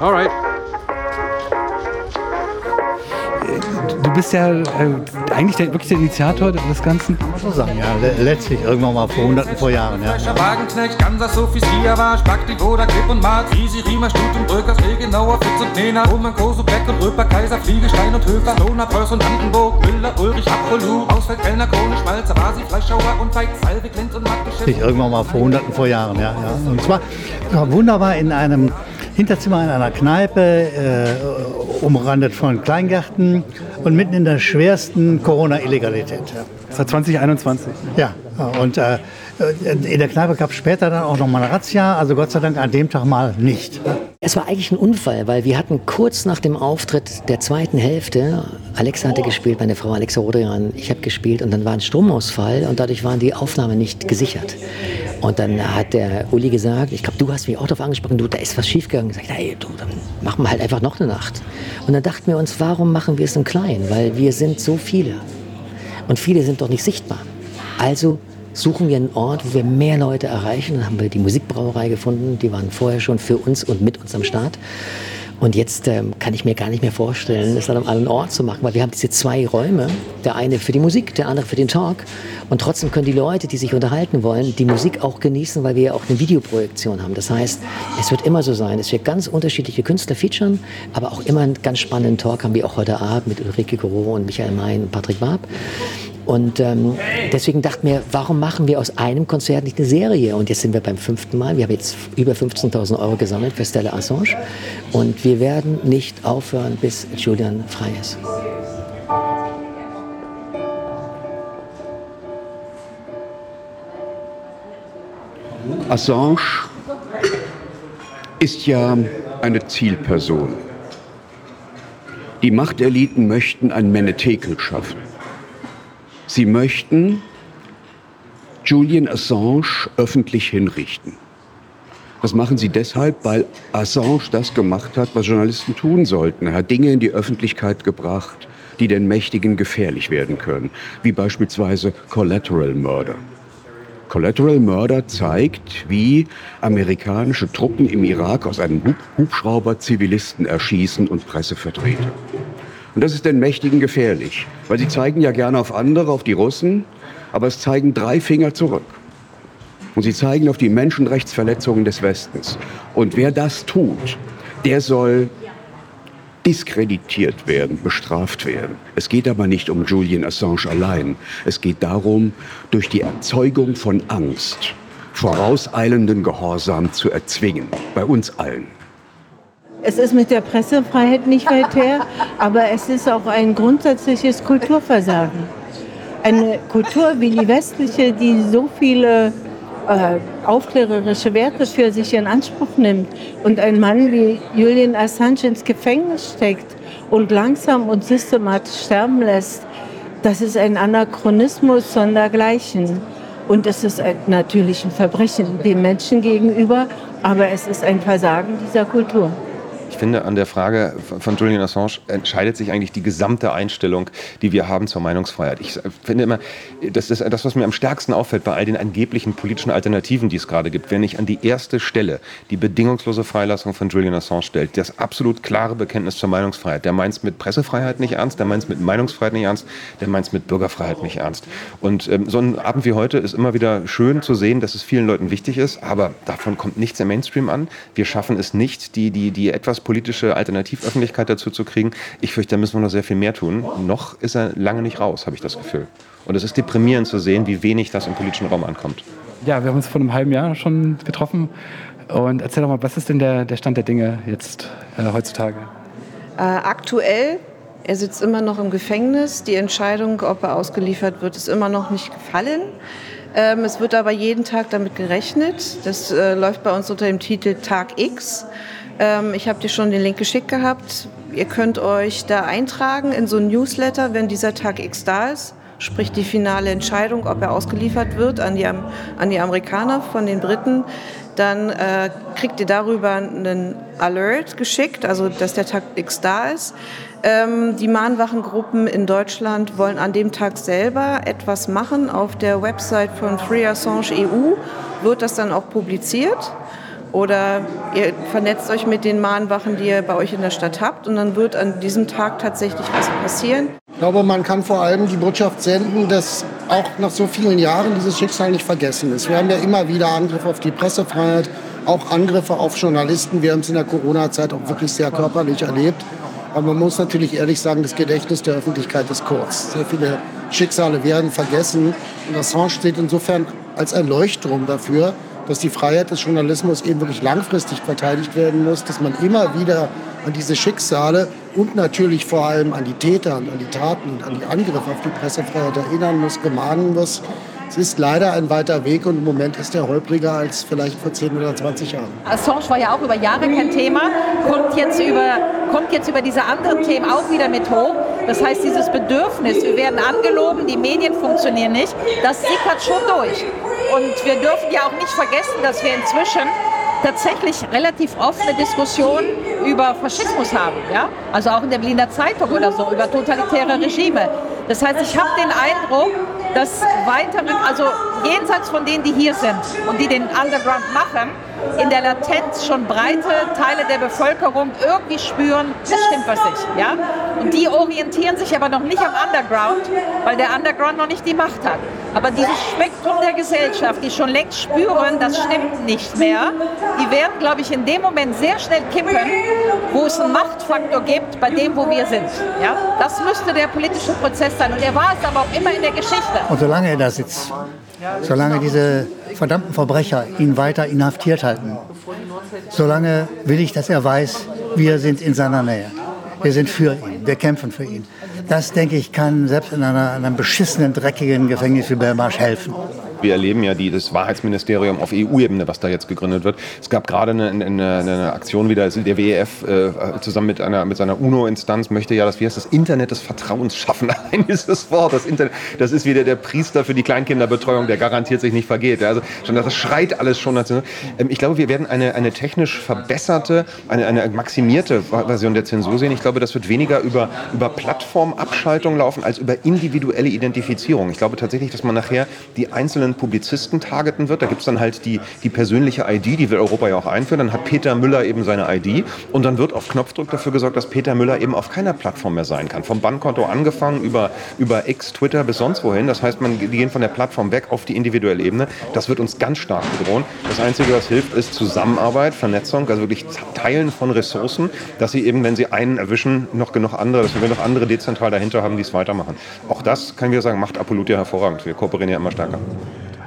Alright. Du bist ja äh, eigentlich der, wirklich der Initiator des Ganzen. Kann man so sagen, ja. Letztlich irgendwann mal vor hunderten vor Jahren, ja. Wagenknecht, Kansas, Sophia war, Spack, Boda, Klipp und Marz, Easy, Riemer, Stuten, Bröckers, Regenauer, Fitz und Nena, Roman, Koso, Beck und Röper, Kaiser, Fliegestein und Höfer, Lohner, Preuß und Brandenburg, Müller, Ulrich, Apollo, Ausfeld, Kellner, Krone, Schmalzer, Rasi, Fleischschauer und Weig, Salve, Klint und Mattgeschäft. Irgendwann mal vor hunderten vor Jahren, ja. ja. Und zwar wunderbar in einem Hinterzimmer in einer Kneipe, äh, umrandet von Kleingärten und mitten in der schwersten Corona-Illegalität. Ja. Das war 2021. Ja, und äh, in der Kneipe gab es später dann auch noch mal eine Razzia, also Gott sei Dank an dem Tag mal nicht. Es war eigentlich ein Unfall, weil wir hatten kurz nach dem Auftritt der zweiten Hälfte, Alexa hatte gespielt, meine Frau Alexa Rodrian, ich habe gespielt und dann war ein Stromausfall und dadurch waren die Aufnahmen nicht gesichert. Und dann hat der Uli gesagt, ich glaube, du hast mich auch darauf angesprochen, du, da ist was schiefgegangen. Ich sagte, hey, du, dann machen wir halt einfach noch eine Nacht. Und dann dachten wir uns, warum machen wir es im Kleinen? Weil wir sind so viele. Und viele sind doch nicht sichtbar. Also suchen wir einen Ort, wo wir mehr Leute erreichen. Dann haben wir die Musikbrauerei gefunden. Die waren vorher schon für uns und mit uns am Start. Und jetzt ähm, kann ich mir gar nicht mehr vorstellen, es an einem anderen Ort zu machen, weil wir haben diese zwei Räume. Der eine für die Musik, der andere für den Talk. Und trotzdem können die Leute, die sich unterhalten wollen, die Musik auch genießen, weil wir ja auch eine Videoprojektion haben. Das heißt, es wird immer so sein, dass wir ganz unterschiedliche Künstler featuren, aber auch immer einen ganz spannenden Talk haben, wie auch heute Abend mit Ulrike Goro und Michael Mayen und Patrick Barb. Und ähm, deswegen dachten wir, warum machen wir aus einem Konzert nicht eine Serie? Und jetzt sind wir beim fünften Mal. Wir haben jetzt über 15.000 Euro gesammelt für Stella Assange. Und wir werden nicht aufhören, bis Julian frei ist. Assange ist ja eine Zielperson. Die Machteliten möchten ein Menetekel schaffen. Sie möchten Julian Assange öffentlich hinrichten. Das machen sie deshalb, weil Assange das gemacht hat, was Journalisten tun sollten. Er hat Dinge in die Öffentlichkeit gebracht, die den Mächtigen gefährlich werden können, wie beispielsweise Collateral Murder. Collateral Murder zeigt, wie amerikanische Truppen im Irak aus einem Hubschrauber Zivilisten erschießen und Pressevertreter. Und das ist den Mächtigen gefährlich, weil sie zeigen ja gerne auf andere, auf die Russen, aber es zeigen drei Finger zurück. Und sie zeigen auf die Menschenrechtsverletzungen des Westens. Und wer das tut, der soll diskreditiert werden, bestraft werden. Es geht aber nicht um Julian Assange allein. Es geht darum, durch die Erzeugung von Angst vorauseilenden Gehorsam zu erzwingen. Bei uns allen. Es ist mit der Pressefreiheit nicht weit her, aber es ist auch ein grundsätzliches Kulturversagen. Eine Kultur wie die westliche, die so viele äh, aufklärerische Werte für sich in Anspruch nimmt und ein Mann wie Julian Assange ins Gefängnis steckt und langsam und systematisch sterben lässt, das ist ein Anachronismus sondergleichen. Und es ist ein, natürlich ein Verbrechen dem Menschen gegenüber, aber es ist ein Versagen dieser Kultur. Ich finde, an der Frage von Julian Assange entscheidet sich eigentlich die gesamte Einstellung, die wir haben zur Meinungsfreiheit. Ich finde immer, das ist das, was mir am stärksten auffällt bei all den angeblichen politischen Alternativen, die es gerade gibt. Wenn ich an die erste Stelle die bedingungslose Freilassung von Julian Assange stellt, das absolut klare Bekenntnis zur Meinungsfreiheit, der meint es mit Pressefreiheit nicht ernst, der meint es mit Meinungsfreiheit nicht ernst, der meint es mit Bürgerfreiheit nicht ernst. Und ähm, so ein Abend wie heute ist immer wieder schön zu sehen, dass es vielen Leuten wichtig ist, aber davon kommt nichts im Mainstream an. Wir schaffen es nicht, die, die, die etwas politische Alternativöffentlichkeit dazu zu kriegen. Ich fürchte, da müssen wir noch sehr viel mehr tun. Noch ist er lange nicht raus, habe ich das Gefühl. Und es ist deprimierend zu sehen, wie wenig das im politischen Raum ankommt. Ja, wir haben uns vor einem halben Jahr schon getroffen. Und erzähl doch mal, was ist denn der, der Stand der Dinge jetzt äh, heutzutage? Äh, aktuell, er sitzt immer noch im Gefängnis. Die Entscheidung, ob er ausgeliefert wird, ist immer noch nicht gefallen. Ähm, es wird aber jeden Tag damit gerechnet. Das äh, läuft bei uns unter dem Titel Tag X. Ähm, ich habe dir schon den Link geschickt gehabt. Ihr könnt euch da eintragen in so ein Newsletter, wenn dieser Tag X da ist. Sprich die finale Entscheidung, ob er ausgeliefert wird an die, an die Amerikaner von den Briten. Dann äh, kriegt ihr darüber einen Alert geschickt, also dass der Tag X da ist. Ähm, die Mahnwachengruppen in Deutschland wollen an dem Tag selber etwas machen. Auf der Website von Free Assange EU wird das dann auch publiziert. Oder ihr vernetzt euch mit den Mahnwachen, die ihr bei euch in der Stadt habt. Und dann wird an diesem Tag tatsächlich was passieren. Ich glaube, man kann vor allem die Botschaft senden, dass auch nach so vielen Jahren dieses Schicksal nicht vergessen ist. Wir haben ja immer wieder Angriffe auf die Pressefreiheit, auch Angriffe auf Journalisten. Wir haben es in der Corona-Zeit auch wirklich sehr körperlich erlebt. Aber man muss natürlich ehrlich sagen, das Gedächtnis der Öffentlichkeit ist kurz. Sehr viele Schicksale werden vergessen. Und Assange steht insofern als ein Leuchtturm dafür, dass die Freiheit des Journalismus eben wirklich langfristig verteidigt werden muss, dass man immer wieder an diese Schicksale und natürlich vor allem an die Täter und an die Taten und an die Angriffe auf die Pressefreiheit erinnern muss, gemahnen muss. Es ist leider ein weiter Weg und im Moment ist er holpriger als vielleicht vor 10 oder 20 Jahren. Assange war ja auch über Jahre kein Thema, kommt jetzt über, kommt jetzt über diese anderen Themen auch wieder mit hoch. Das heißt, dieses Bedürfnis, wir werden angelogen, die Medien funktionieren nicht, das sickert schon durch. Und wir dürfen ja auch nicht vergessen, dass wir inzwischen tatsächlich relativ offene Diskussionen über Faschismus haben. Ja? Also auch in der Berliner Zeitung oder so, über totalitäre Regime. Das heißt, ich habe den Eindruck, dass weitere, also jenseits von denen, die hier sind und die den Underground machen, in der Latenz schon breite Teile der Bevölkerung irgendwie spüren, es stimmt was nicht. Ja? Und die orientieren sich aber noch nicht am Underground, weil der Underground noch nicht die Macht hat. Aber dieses Spektrum der Gesellschaft, die schon längst spüren, das stimmt nicht mehr, die werden, glaube ich, in dem Moment sehr schnell kippen, wo es einen Machtfaktor gibt bei dem, wo wir sind. Ja? Das müsste der politische Prozess sein. Und er war es aber auch immer in der Geschichte. Und solange er da sitzt, solange diese verdammten Verbrecher ihn weiter inhaftiert halten, solange will ich, dass er weiß, wir sind in seiner Nähe. Wir sind für ihn, wir kämpfen für ihn. Das, denke ich, kann selbst in einer, einem beschissenen, dreckigen Gefängnis wie Belmarsh helfen. Wir erleben ja die, das Wahrheitsministerium auf EU-Ebene, was da jetzt gegründet wird. Es gab gerade eine, eine, eine Aktion wieder, also der WEF äh, zusammen mit, einer, mit seiner UNO-Instanz möchte ja, dass wir das Internet des Vertrauens schaffen. Ein ist das Wort. Das, Internet, das ist wieder der Priester für die Kleinkinderbetreuung, der garantiert sich nicht vergeht. Also schon, das schreit alles schon. Ähm, ich glaube, wir werden eine, eine technisch verbesserte, eine, eine maximierte Version der Zensur sehen. Ich glaube, das wird weniger über, über Plattformabschaltung laufen als über individuelle Identifizierung. Ich glaube tatsächlich, dass man nachher die einzelnen Publizisten targeten wird. Da gibt es dann halt die, die persönliche ID, die will Europa ja auch einführen. Dann hat Peter Müller eben seine ID und dann wird auf Knopfdruck dafür gesorgt, dass Peter Müller eben auf keiner Plattform mehr sein kann. Vom Bankkonto angefangen über, über X, Twitter bis sonst wohin. Das heißt, man, gehen von der Plattform weg auf die individuelle Ebene. Das wird uns ganz stark bedrohen. Das Einzige, was hilft, ist Zusammenarbeit, Vernetzung, also wirklich Teilen von Ressourcen, dass sie eben, wenn sie einen erwischen, noch genug andere, dass wir noch andere dezentral dahinter haben, die es weitermachen. Auch das, kann wir sagen, macht Apollutia hervorragend. Wir kooperieren ja immer stärker.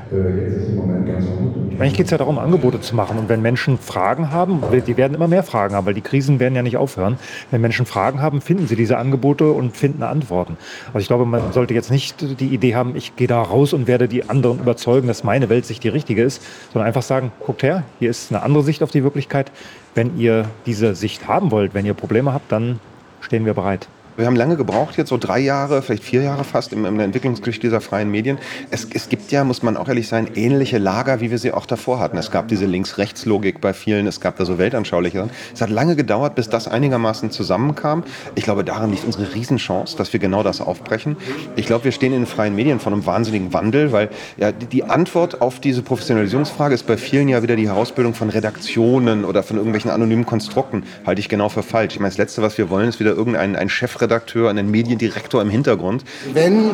Gut. Eigentlich geht es ja darum, Angebote zu machen. Und wenn Menschen Fragen haben, die werden immer mehr Fragen haben, weil die Krisen werden ja nicht aufhören. Wenn Menschen Fragen haben, finden sie diese Angebote und finden Antworten. Also ich glaube, man sollte jetzt nicht die Idee haben, ich gehe da raus und werde die anderen überzeugen, dass meine Weltsicht die richtige ist, sondern einfach sagen, guckt her, hier ist eine andere Sicht auf die Wirklichkeit. Wenn ihr diese Sicht haben wollt, wenn ihr Probleme habt, dann stehen wir bereit. Wir haben lange gebraucht, jetzt so drei Jahre, vielleicht vier Jahre fast in, in der Entwicklungsgeschichte dieser freien Medien. Es, es, gibt ja, muss man auch ehrlich sein, ähnliche Lager, wie wir sie auch davor hatten. Es gab diese Links-Rechts-Logik bei vielen, es gab da so weltanschauliche. Es hat lange gedauert, bis das einigermaßen zusammenkam. Ich glaube, darin liegt unsere Riesenchance, dass wir genau das aufbrechen. Ich glaube, wir stehen in den freien Medien vor einem wahnsinnigen Wandel, weil ja, die Antwort auf diese Professionalisierungsfrage ist bei vielen ja wieder die Herausbildung von Redaktionen oder von irgendwelchen anonymen Konstrukten. Halte ich genau für falsch. Ich meine, das Letzte, was wir wollen, ist wieder irgendein ein Chefredakteur Chefredakteur, einen Mediendirektor im Hintergrund. Wenn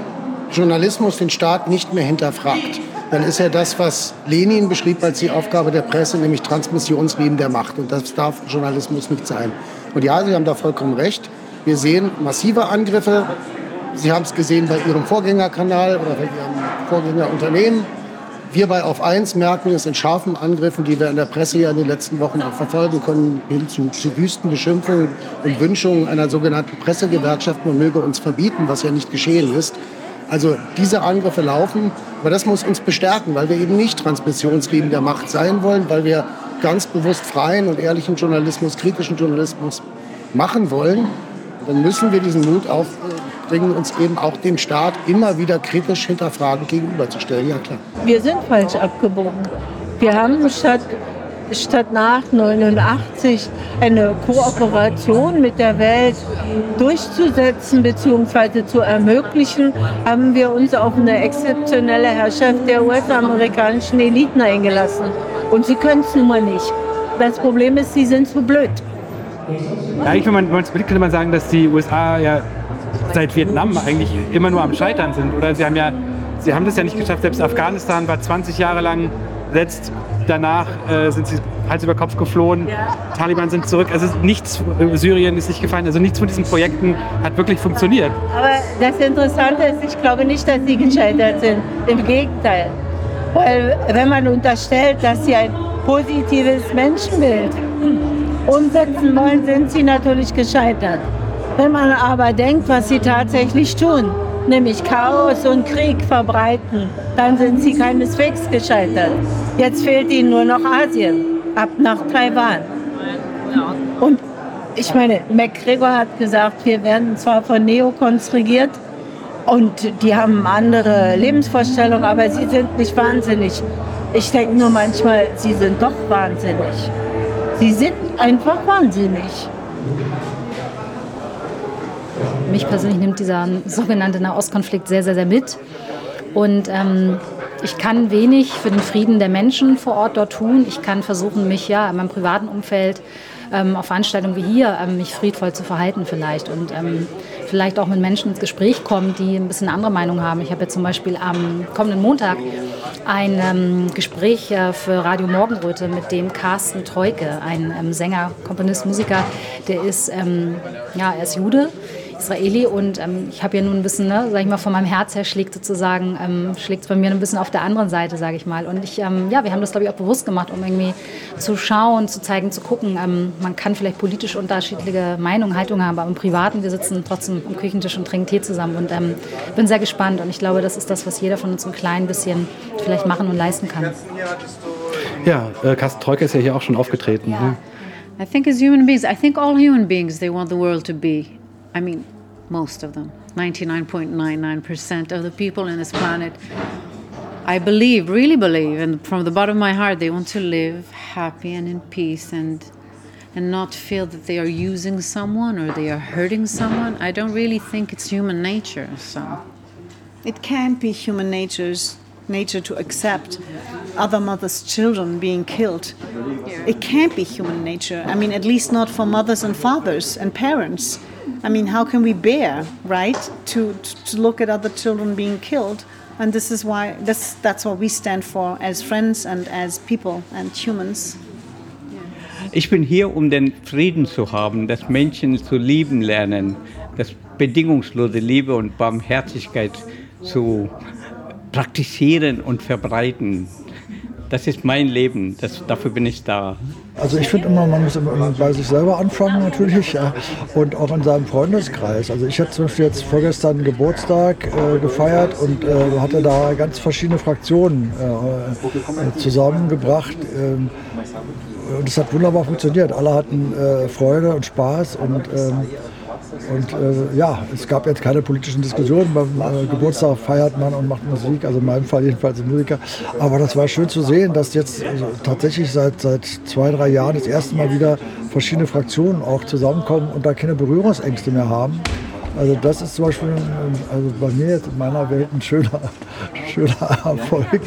Journalismus den Staat nicht mehr hinterfragt, dann ist ja das, was Lenin beschrieb als die Aufgabe der Presse, nämlich Transmissionsriemen der Macht. Und das darf Journalismus nicht sein. Und ja, Sie haben da vollkommen recht. Wir sehen massive Angriffe. Sie haben es gesehen bei Ihrem Vorgängerkanal oder bei Ihrem Vorgängerunternehmen. Wir bei Auf 1 merken es in scharfen Angriffen, die wir in der Presse ja in den letzten Wochen auch verfolgen können, hin zu, zu wüsten Beschimpfungen und Wünschungen einer sogenannten Pressegewerkschaft, man möge uns verbieten, was ja nicht geschehen ist. Also diese Angriffe laufen, aber das muss uns bestärken, weil wir eben nicht Transmissionsriemen der Macht sein wollen, weil wir ganz bewusst freien und ehrlichen Journalismus, kritischen Journalismus machen wollen. Dann müssen wir diesen Mut auf, bringen, uns eben auch dem Staat immer wieder kritisch hinterfragen gegenüberzustellen. Ja, klar. Wir sind falsch abgebogen. Wir haben statt statt nach 89 eine Kooperation mit der Welt durchzusetzen bzw. zu ermöglichen, haben wir uns auf eine exzeptionelle Herrschaft der US-amerikanischen Eliten eingelassen. Und sie können es nun mal nicht. Das Problem ist, sie sind zu blöd. Ja, ich, wenn man es könnte man sagen, dass die USA ja seit Vietnam eigentlich immer nur am Scheitern sind. Oder sie haben ja, sie haben das ja nicht geschafft. Selbst Afghanistan war 20 Jahre lang besetzt. Danach äh, sind sie Hals über Kopf geflohen. Ja. Taliban sind zurück. Also nichts, Syrien ist nicht gefallen. Also nichts von diesen Projekten hat wirklich funktioniert. Aber das Interessante ist, ich glaube nicht, dass sie gescheitert sind. Im Gegenteil. Weil wenn man unterstellt, dass sie ein positives Menschenbild umsetzen wollen, sind sie natürlich gescheitert. Wenn man aber denkt, was sie tatsächlich tun, nämlich Chaos und Krieg verbreiten, dann sind sie keineswegs gescheitert. Jetzt fehlt ihnen nur noch Asien, ab nach Taiwan. Und ich meine, McGregor hat gesagt, wir werden zwar von Neokons regiert und die haben andere Lebensvorstellungen, aber sie sind nicht wahnsinnig. Ich denke nur manchmal, sie sind doch wahnsinnig. Sie sind einfach wahnsinnig. Mich persönlich nimmt dieser sogenannte Nahostkonflikt sehr, sehr, sehr mit. Und ähm, ich kann wenig für den Frieden der Menschen vor Ort dort tun. Ich kann versuchen, mich ja in meinem privaten Umfeld ähm, auf Veranstaltungen wie hier ähm, mich friedvoll zu verhalten vielleicht und ähm, vielleicht auch mit Menschen ins Gespräch kommen, die ein bisschen andere Meinung haben. Ich habe jetzt zum Beispiel am kommenden Montag ein ähm, Gespräch äh, für Radio Morgenröte mit dem Carsten Treuke, ein ähm, Sänger, Komponist, Musiker, der ist, ähm, ja, er ist Jude Israeli und ähm, ich habe ja nun ein bisschen, ne, sag ich mal, von meinem Herz her schlägt sozusagen, ähm, schlägt es bei mir ein bisschen auf der anderen Seite, sage ich mal. Und ich, ähm, ja, wir haben das, glaube ich, auch bewusst gemacht, um irgendwie zu schauen, zu zeigen, zu gucken. Ähm, man kann vielleicht politisch unterschiedliche Meinungen, Haltungen haben, aber im Privaten, wir sitzen trotzdem am Küchentisch und trinken Tee zusammen und ähm, bin sehr gespannt. Und ich glaube, das ist das, was jeder von uns ein klein bisschen vielleicht machen und leisten kann. Ja, äh, Carsten Treuke ist ja hier auch schon aufgetreten. Ja. Ne? I think as human beings, I think all human beings, they want the world to be I mean, most of them, 99.99% of the people in this planet, I believe, really believe, and from the bottom of my heart, they want to live happy and in peace and and not feel that they are using someone or they are hurting someone. I don't really think it's human nature. So it can't be human nature's nature to accept other mothers' children being killed. It can't be human nature. I mean, at least not for mothers and fathers and parents. I mean, how can we bear, right, to, to look at other children being killed? And this is why this, that's what we stand for as friends and as people and humans. Ich bin hier, um den Frieden zu haben, dass Menschen zu lieben lernen, das bedingungslose Liebe und Barmherzigkeit zu praktizieren und verbreiten. Das ist mein Leben, das, dafür bin ich da. Also ich finde immer, man muss immer bei sich selber anfangen natürlich ja, und auch in seinem Freundeskreis. Also ich hatte zum Beispiel jetzt vorgestern Geburtstag äh, gefeiert und äh, hatte da ganz verschiedene Fraktionen äh, zusammengebracht. Ähm, und es hat wunderbar funktioniert. Alle hatten äh, Freude und Spaß und ähm, und äh, ja, es gab jetzt keine politischen Diskussionen. Beim äh, Geburtstag feiert man und macht Musik, also in meinem Fall jedenfalls Musiker. Aber das war schön zu sehen, dass jetzt also tatsächlich seit, seit zwei, drei Jahren das erste Mal wieder verschiedene Fraktionen auch zusammenkommen und da keine Berührungsängste mehr haben. Also das ist zum Beispiel also bei mir jetzt in meiner Welt ein schöner, schöner Erfolg.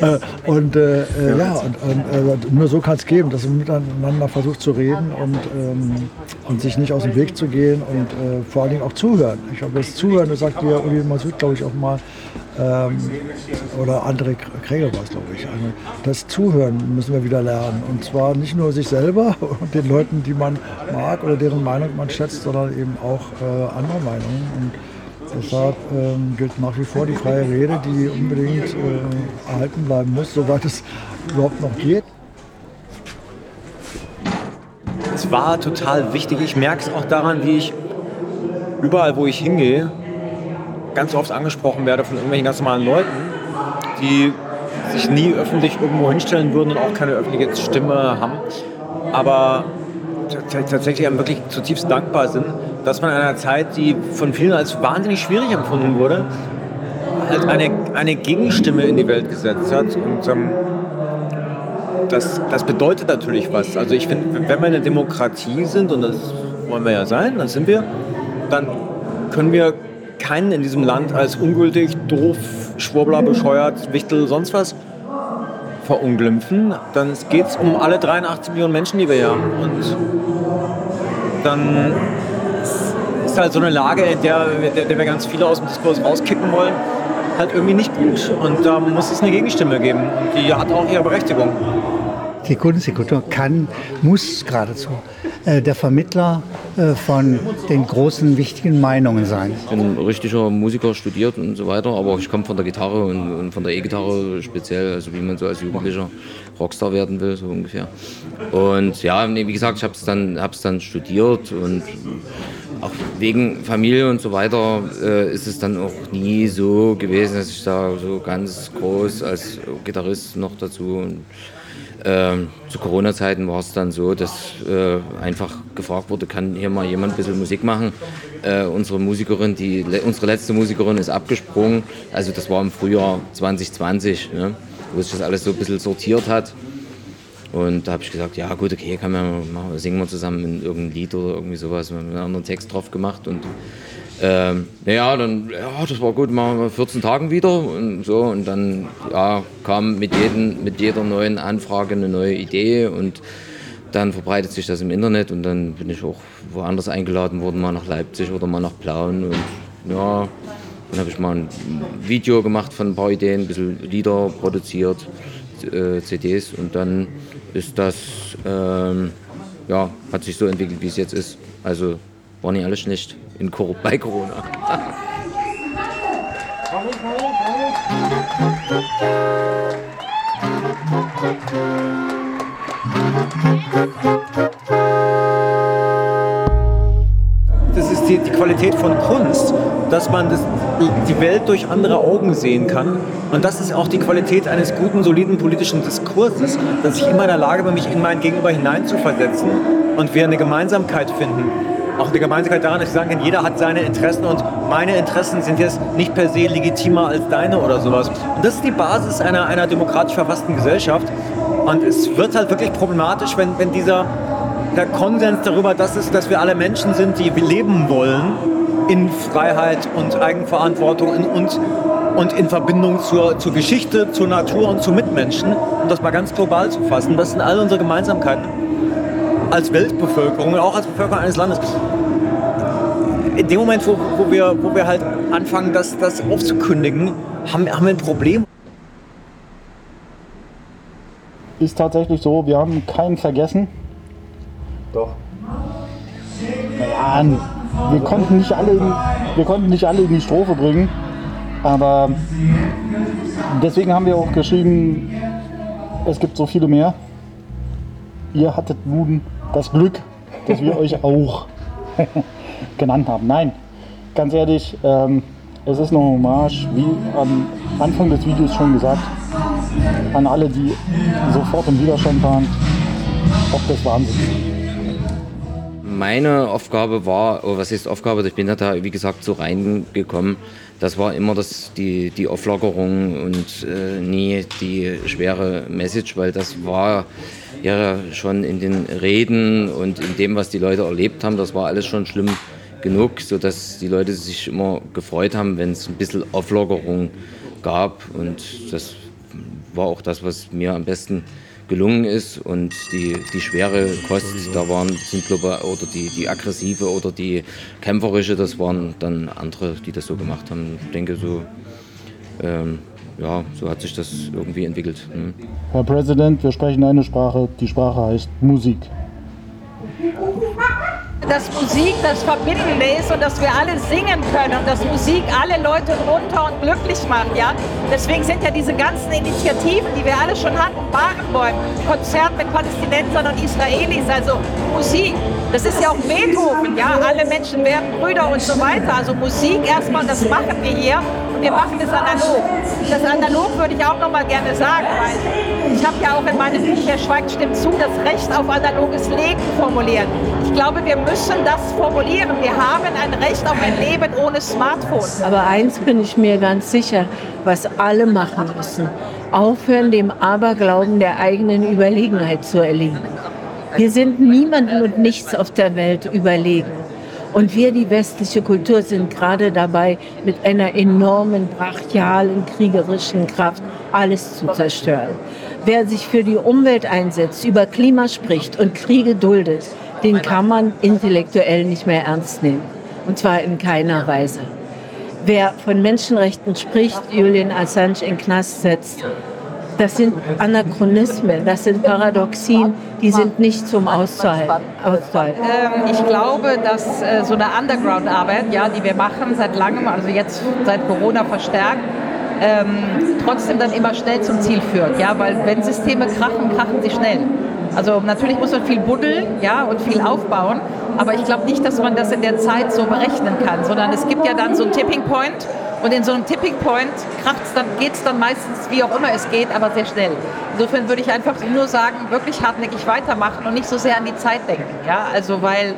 Äh, und äh, äh, ja, und, und äh, nur so kann es geben, dass man miteinander versucht zu reden und, ähm, und sich nicht aus dem Weg zu gehen und äh, vor allen Dingen auch zuhören. Ich glaube, das Zuhören, das sagt ja Uli Masud, glaube ich, auch mal, ähm, oder André Kregel war es, glaube ich. Also das Zuhören müssen wir wieder lernen. Und zwar nicht nur sich selber und den Leuten, die man mag oder deren Meinung man schätzt, sondern eben auch äh, andere Meinungen. Und deshalb ähm, gilt nach wie vor die freie Rede, die unbedingt äh, erhalten bleiben muss, soweit es überhaupt noch geht. Es war total wichtig. Ich merke es auch daran, wie ich überall, wo ich hingehe, ganz oft angesprochen werde von irgendwelchen ganz normalen Leuten, die sich nie öffentlich irgendwo hinstellen würden und auch keine öffentliche Stimme haben, aber tatsächlich wirklich zutiefst dankbar sind, dass man in einer Zeit, die von vielen als wahnsinnig schwierig empfunden wurde, halt eine, eine Gegenstimme in die Welt gesetzt hat. Und ähm, das, das bedeutet natürlich was. Also ich finde, wenn wir eine Demokratie sind, und das wollen wir ja sein, das sind wir, dann können wir keinen in diesem Land als ungültig, doof, Schwurbler, bescheuert, Wichtel, sonst was verunglimpfen. Dann geht es um alle 83 Millionen Menschen, die wir hier haben. Und dann ist halt so eine Lage, in der, der, der wir ganz viele aus dem Diskurs rauskicken wollen, halt irgendwie nicht gut. Und da muss es eine Gegenstimme geben. Und die hat auch ihre Berechtigung. Die Kunst, die Kultur kann, muss geradezu äh, der Vermittler äh, von den großen, wichtigen Meinungen sein. Ich bin richtiger Musiker, studiert und so weiter, aber ich komme von der Gitarre und, von der E-Gitarre speziell, also wie man so als Jugendlicher Rockstar werden will, so ungefähr. Und ja, wie gesagt, ich habe es dann, dann studiert und auch wegen Familie und so weiter äh, ist es dann auch nie so gewesen, dass ich da so ganz groß als Gitarrist noch dazu und ähm, zu Corona-Zeiten war es dann so, dass äh, einfach gefragt wurde, kann hier mal jemand ein bisschen Musik machen? Äh, unsere Musikerin, die, unsere letzte Musikerin ist abgesprungen. Also das war im Frühjahr 2020, ne, wo sich das alles so ein bisschen sortiert hat. Und da habe ich gesagt, ja gut, okay, kann man machen, singen wir zusammen in irgendein Lied oder irgendwie sowas. Wir haben einen anderen Text drauf gemacht und ähm, naja, dann, ja, das war gut, machen wir 14 Tagen wieder und so. Und dann ja, kam mit, jedem, mit jeder neuen Anfrage eine neue Idee und dann verbreitet sich das im Internet und dann bin ich auch woanders eingeladen worden, mal nach Leipzig oder mal nach Plauen. Und ja, dann habe ich mal ein Video gemacht von ein paar Ideen, ein bisschen Lieder produziert, äh, CDs und dann ist das, ähm, ja, hat sich so entwickelt, wie es jetzt ist. Also war nicht alles schlecht in bei Corona. Das ist die, die Qualität von Kunst, dass man das, die Welt durch andere Augen sehen kann. Und das ist auch die Qualität eines guten, soliden politischen Diskurses, dass ich immer in der Lage bin, mich in mein Gegenüber hineinzuversetzen und wir eine Gemeinsamkeit finden auch eine Gemeinsamkeit daran, dass ich sagen kann, jeder hat seine Interessen und meine Interessen sind jetzt nicht per se legitimer als deine oder sowas. Und das ist die Basis einer, einer demokratisch verfassten Gesellschaft. Und es wird halt wirklich problematisch, wenn, wenn dieser der Konsens darüber, dass, es, dass wir alle Menschen sind, die leben wollen in Freiheit und Eigenverantwortung und, und, und in Verbindung zur, zur Geschichte, zur Natur und zu Mitmenschen, um das mal ganz global zu fassen. Das sind all unsere Gemeinsamkeiten als Weltbevölkerung und auch als Bevölkerung eines Landes. In dem Moment, wo, wo, wir, wo wir halt anfangen, das, das aufzukündigen, haben, haben wir ein Problem. Ist tatsächlich so, wir haben keinen vergessen. Doch. Ja, wir konnten nicht alle, in, wir konnten nicht alle in die Strophe bringen, aber deswegen haben wir auch geschrieben, es gibt so viele mehr. Ihr hattet nun das Glück, dass wir euch auch genannt haben. Nein, ganz ehrlich, ähm, es ist eine Hommage, wie am Anfang des Videos schon gesagt, an alle, die sofort im Widerstand waren, auch des Wahnsinns. Meine Aufgabe war, oder was ist Aufgabe, ich bin da wie gesagt so reingekommen, das war immer das, die, die Auflockerung und äh, nie die schwere Message, weil das war ja schon in den Reden und in dem, was die Leute erlebt haben, das war alles schon schlimm genug, sodass die Leute sich immer gefreut haben, wenn es ein bisschen Auflockerung gab. Und das war auch das, was mir am besten gelungen ist. Und die, die schwere Kost, da waren, sind glaube oder die, die aggressive oder die kämpferische, das waren dann andere, die das so gemacht haben. Ich denke so, ähm, ja, so hat sich das irgendwie entwickelt. Ne? Herr Präsident, wir sprechen eine Sprache, die Sprache heißt Musik. Dass Musik das Verbindende ist und dass wir alle singen können und dass Musik alle Leute runter und glücklich macht, ja. Deswegen sind ja diese ganzen Initiativen, die wir alle schon hatten, Barenbäumen, Konzert mit Palästinensern und Israelis, also Musik. Das ist ja auch Beethoven, ja. Alle Menschen werden Brüder und so weiter. Also Musik erstmal, das machen wir hier wir machen das analog. Das analog würde ich auch noch mal gerne sagen, weil ich habe ja auch in meinem Buch Der Schweigt stimmt zu, das Recht auf analoges Leben formuliert. Ich glaube, wir müssen das formulieren. Wir haben ein Recht auf ein Leben ohne Smartphone. Aber eins bin ich mir ganz sicher, was alle machen müssen. aufhören, dem Aberglauben der eigenen Überlegenheit zu erliegen. Wir sind niemandem und nichts auf der Welt überlegen. Und wir, die westliche Kultur, sind gerade dabei, mit einer enormen, brachialen, kriegerischen Kraft alles zu zerstören. Wer sich für die Umwelt einsetzt, über Klima spricht und Kriege duldet, den kann man intellektuell nicht mehr ernst nehmen. Und zwar in keiner Weise. Wer von Menschenrechten spricht, Julian Assange in Knast setzt, das sind Anachronismen, das sind Paradoxien, die sind nicht zum auszuhalten. Ähm, ich glaube, dass äh, so eine Underground-Arbeit, ja, die wir machen seit langem, also jetzt seit Corona verstärkt, ähm, trotzdem dann immer schnell zum Ziel führt. Ja, weil wenn Systeme krachen, krachen sie schnell. Also natürlich muss man viel buddeln ja, und viel aufbauen, aber ich glaube nicht, dass man das in der Zeit so berechnen kann, sondern es gibt ja dann so einen Tipping Point und in so einem Tipping Point dann, geht es dann meistens, wie auch immer es geht, aber sehr schnell. Insofern würde ich einfach nur sagen, wirklich hartnäckig weitermachen und nicht so sehr an die Zeit denken. Ja? Also weil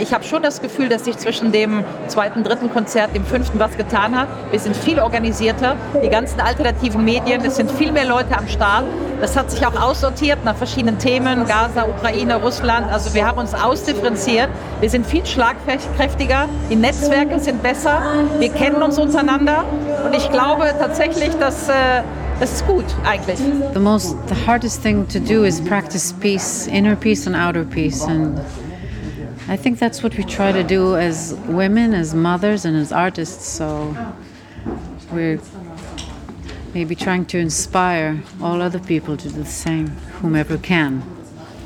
ich habe schon das Gefühl, dass sich zwischen dem zweiten, dritten Konzert, dem fünften was getan hat. Wir sind viel organisierter, die ganzen alternativen Medien, es sind viel mehr Leute am Start. Das hat sich auch aussortiert nach verschiedenen Themen, Gaza, Ukraine, Russland. Also wir haben uns ausdifferenziert. Wir sind viel schlagkräftiger, die Netzwerke sind besser, wir kennen uns untereinander und ich glaube tatsächlich, dass äh, das ist gut eigentlich. The most, the hardest thing to do is practice peace, inner peace and outer peace. And I think that's what we try to do as women, as mothers, and as artists. So we're maybe trying to inspire all other people to do the same, whomever can.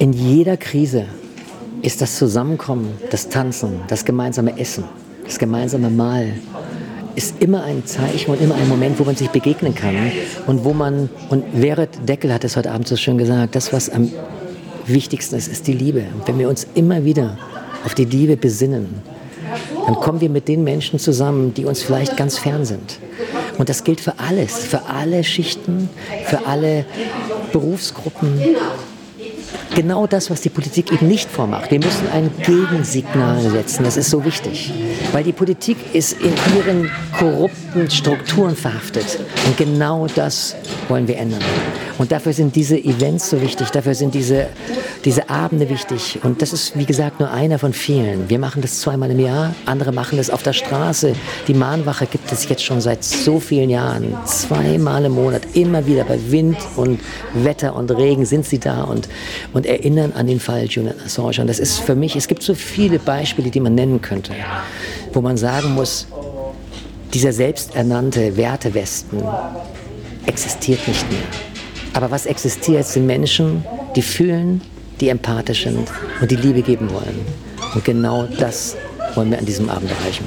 In jeder Krise ist das Zusammenkommen, das Tanzen, das gemeinsame Essen, das gemeinsame Mal, ist immer ein Zeichen und immer ein Moment, wo man sich begegnen kann und wo man, und Weret Deckel hat es heute Abend so schön gesagt, das, was am wichtigsten ist, ist die Liebe. Und wenn wir uns immer wieder auf die Liebe besinnen, dann kommen wir mit den Menschen zusammen, die uns vielleicht ganz fern sind. Und das gilt für alles, für alle Schichten, für alle Berufsgruppen. Genau das, was die Politik eben nicht vormacht. Wir müssen ein Gegensignal setzen. Das ist so wichtig. Weil die Politik ist in ihren korrupten Strukturen verhaftet. Und genau das wollen wir ändern. Und dafür sind diese Events so wichtig. Dafür sind diese diese Abende wichtig. Und das ist, wie gesagt, nur einer von vielen. Wir machen das zweimal im Jahr, andere machen das auf der Straße. Die Mahnwache gibt es jetzt schon seit so vielen Jahren. Zweimal im Monat, immer wieder bei Wind und Wetter und Regen sind sie da und, und erinnern an den Fall Julian Assange. Und das ist für mich, es gibt so viele Beispiele, die man nennen könnte, wo man sagen muss, dieser selbsternannte Wertewesten existiert nicht mehr. Aber was existiert, sind Menschen, die fühlen, die empathisch sind und die Liebe geben wollen. Und genau das wollen wir an diesem Abend erreichen.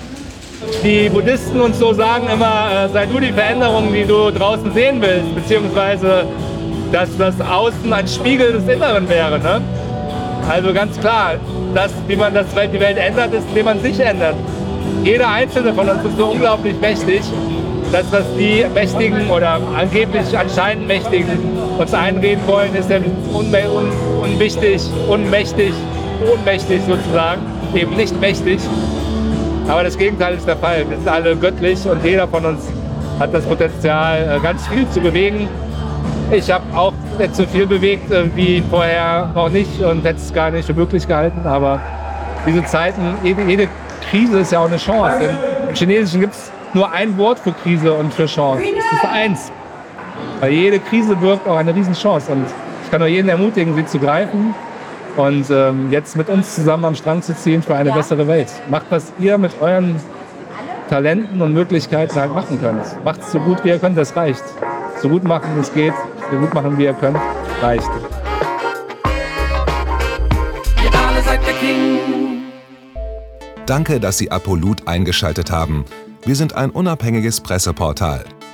Die Buddhisten uns so sagen immer, äh, sei du die Veränderung, die du draußen sehen willst, beziehungsweise dass das Außen ein Spiegel des Inneren wäre. Ne? Also ganz klar, dass, wie man das, die Welt ändert, ist, indem man sich ändert. Jeder Einzelne von uns ist so unglaublich mächtig das, was die Mächtigen oder angeblich anscheinend Mächtigen uns einreden wollen, ist ja un unwichtig, unmächtig, ohnmächtig sozusagen, eben nicht mächtig. Aber das Gegenteil ist der Fall. Wir sind alle göttlich und jeder von uns hat das Potenzial, äh, ganz viel zu bewegen. Ich habe auch nicht so viel bewegt äh, wie vorher noch nicht und hätte es gar nicht für möglich gehalten. Aber diese Zeiten, jede, jede Krise ist ja auch eine Chance. Denn Im Chinesischen gibt es nur ein Wort für Krise und für Chance. Das ist eins. Weil jede Krise birgt auch eine Riesenchance. Und ich kann nur jeden ermutigen, sie zu greifen und ähm, jetzt mit uns zusammen am Strang zu ziehen für eine ja. bessere Welt. Macht, was ihr mit euren Talenten und Möglichkeiten halt machen könnt. Macht es so gut, wie ihr könnt, das reicht. So gut machen, wie es geht, so gut machen, wie ihr könnt, reicht. Danke, dass Sie Apolut eingeschaltet haben. Wir sind ein unabhängiges Presseportal.